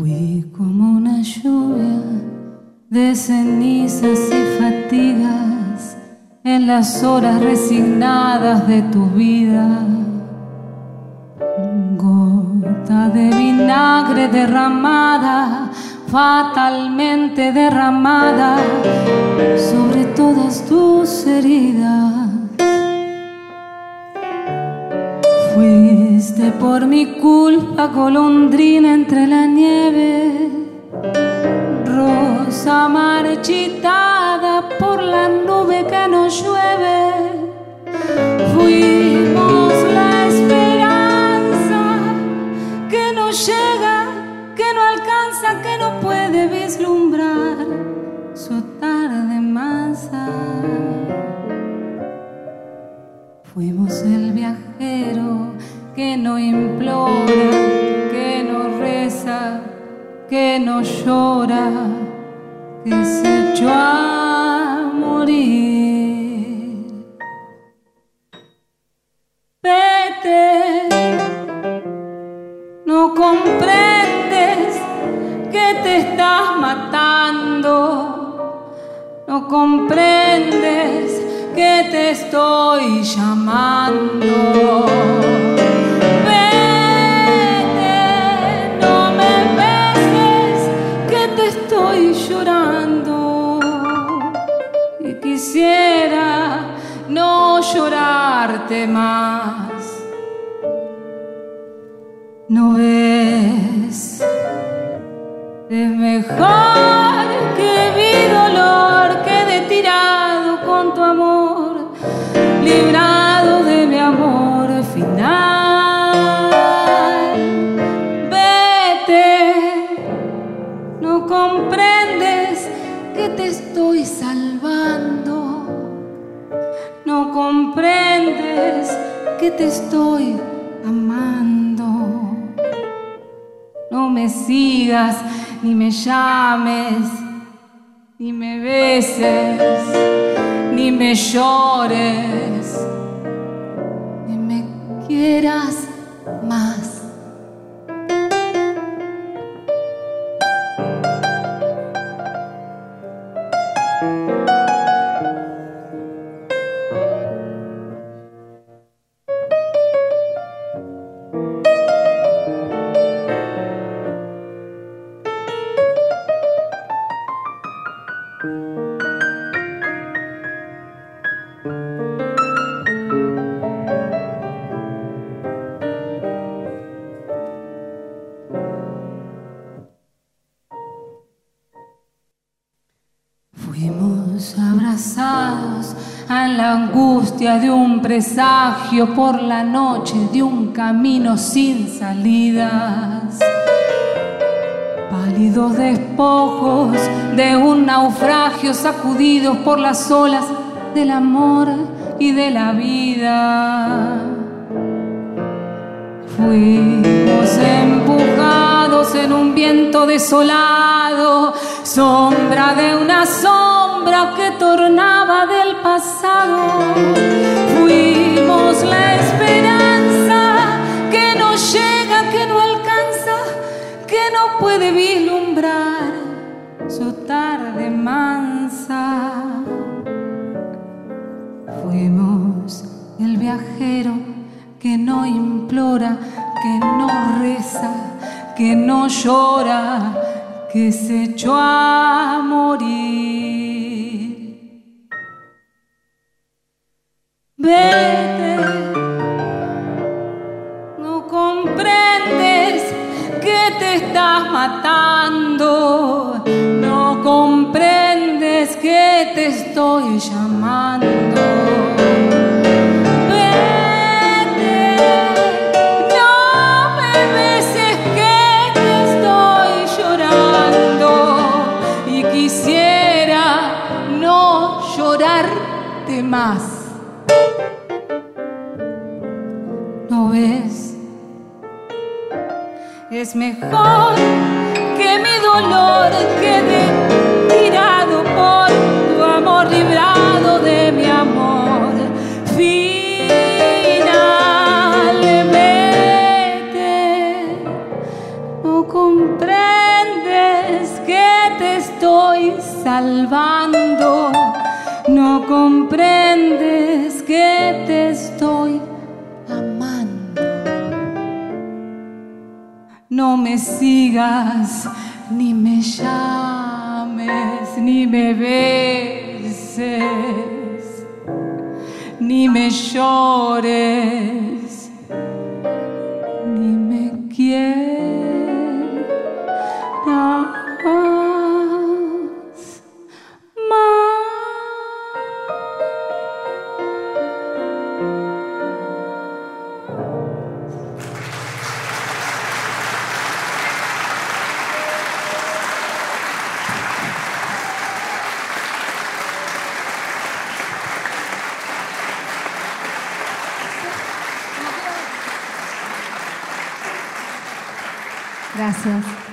Fui como una lluvia de cenizas y fatigas en las horas resignadas de tu vida. Gota de vinagre derramada, fatalmente derramada sobre todas tus heridas. Fuiste por mi culpa golondrina entre la nieve, rosa marchitada por la nube que no llueve. Fuimos la esperanza que no llega, que no alcanza, que no puede vislumbrar su tarde mansa. Fuimos el viajero que no implora, que no reza, que no llora, que se echó a morir. Vete, no comprendes que te estás matando, no comprendes que te estoy llamando. No es mejor que mi dolor quede tirado con tu amor, librado de mi amor final. Vete, no comprendes que te estoy salvando. No comprendes que te estoy amando. No me sigas ni me llames, ni me beses, ni me llores, ni me quieras más. La angustia de un presagio por la noche de un camino sin salidas. Pálidos despojos de un naufragio sacudidos por las olas del amor y de la vida. Fuimos empujados en un viento desolado, sombra de una sombra que tornaba del pasado. Fuimos la esperanza que no llega, que no alcanza, que no puede vislumbrar su tarde mansa. Fuimos el viajero que no implora, que no reza, que no llora, que se echó a morir. Vete, no comprendes que te estás matando, no comprendes que te estoy llamando. más. ¿No ves? Es mejor que mi dolor quede tirado por tu amor librado de mi amor. No comprendes que te estoy salvando. No comprendes que te estoy amando. No me sigas, ni me llames, ni me beses, ni me llores, Gracias.